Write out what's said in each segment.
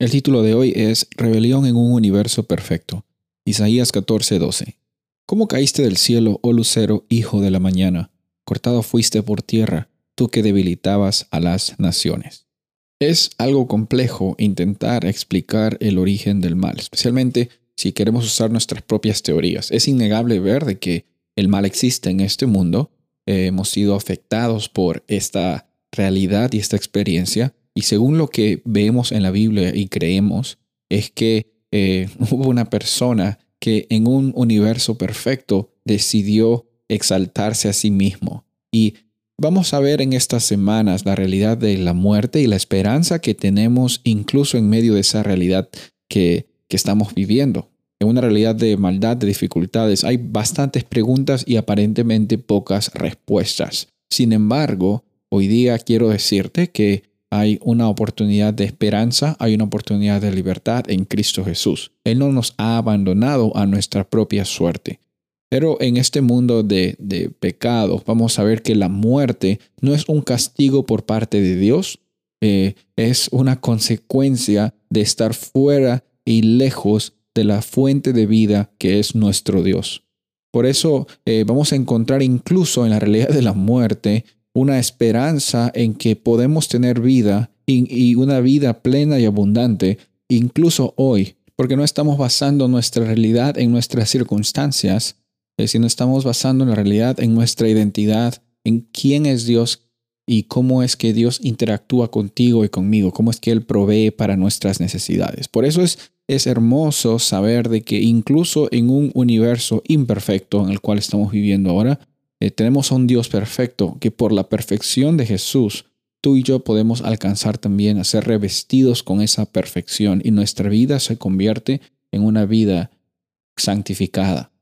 El título de hoy es Rebelión en un universo perfecto. Isaías 14:12. ¿Cómo caíste del cielo, oh lucero, hijo de la mañana? Cortado fuiste por tierra, tú que debilitabas a las naciones. Es algo complejo intentar explicar el origen del mal, especialmente si queremos usar nuestras propias teorías. Es innegable ver que el mal existe en este mundo. hemos sido afectados por esta realidad y esta experiencia y según lo que vemos en la Biblia y creemos, es que eh, hubo una persona que en un universo perfecto decidió exaltarse a sí mismo. Y vamos a ver en estas semanas la realidad de la muerte y la esperanza que tenemos incluso en medio de esa realidad que, que estamos viviendo. En una realidad de maldad, de dificultades, hay bastantes preguntas y aparentemente pocas respuestas. Sin embargo, hoy día quiero decirte que hay una oportunidad de esperanza, hay una oportunidad de libertad en Cristo Jesús. Él no nos ha abandonado a nuestra propia suerte. Pero en este mundo de, de pecado vamos a ver que la muerte no es un castigo por parte de Dios, eh, es una consecuencia de estar fuera y lejos de la fuente de vida que es nuestro Dios. Por eso eh, vamos a encontrar incluso en la realidad de la muerte una esperanza en que podemos tener vida y, una vida plena y abundante, incluso hoy, porque no estamos basando nuestra realidad en nuestras circunstancias, eh, sino estamos basando la realidad en nuestra identidad, en quién es Dios y cómo es que Dios interactúa contigo y conmigo, cómo es que Él provee para nuestras necesidades. Por eso es, es hermoso saber de que incluso en un universo imperfecto en el cual estamos viviendo ahora, eh, tenemos a un Dios perfecto que por la perfección de Jesús, tú y yo podemos alcanzar también a ser revestidos con esa perfección y nuestra vida se convierte en una vida santificada.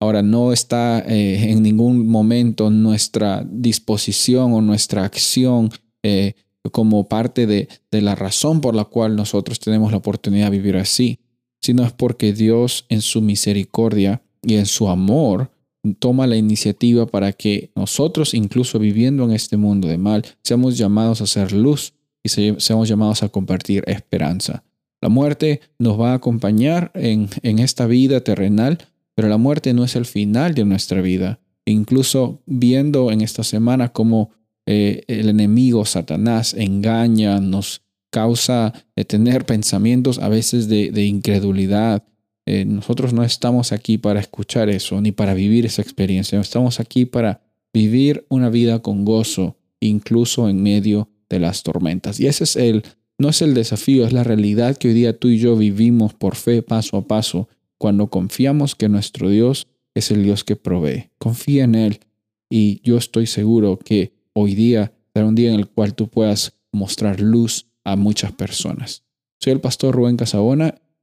Ahora, no está eh, en ningún momento nuestra disposición o nuestra acción eh, como parte de, de la razón por la cual nosotros tenemos la oportunidad de vivir así, sino es porque Dios en su misericordia y en su amor toma la iniciativa para que nosotros, incluso viviendo en este mundo de mal, seamos llamados a ser luz y seamos llamados a compartir esperanza. La muerte nos va a acompañar en, en esta vida terrenal, pero la muerte no es el final de nuestra vida. Incluso viendo en esta semana cómo eh, el enemigo Satanás engaña, nos causa de tener pensamientos a veces de, de incredulidad, eh, nosotros no estamos aquí para escuchar eso ni para vivir esa experiencia. Estamos aquí para vivir una vida con gozo, incluso en medio de las tormentas. Y ese es el, no es el desafío, es la realidad que hoy día tú y yo vivimos por fe paso a paso, cuando confiamos que nuestro Dios es el Dios que provee. Confía en Él y yo estoy seguro que hoy día será un día en el cual tú puedas mostrar luz a muchas personas. Soy el pastor Rubén Casabona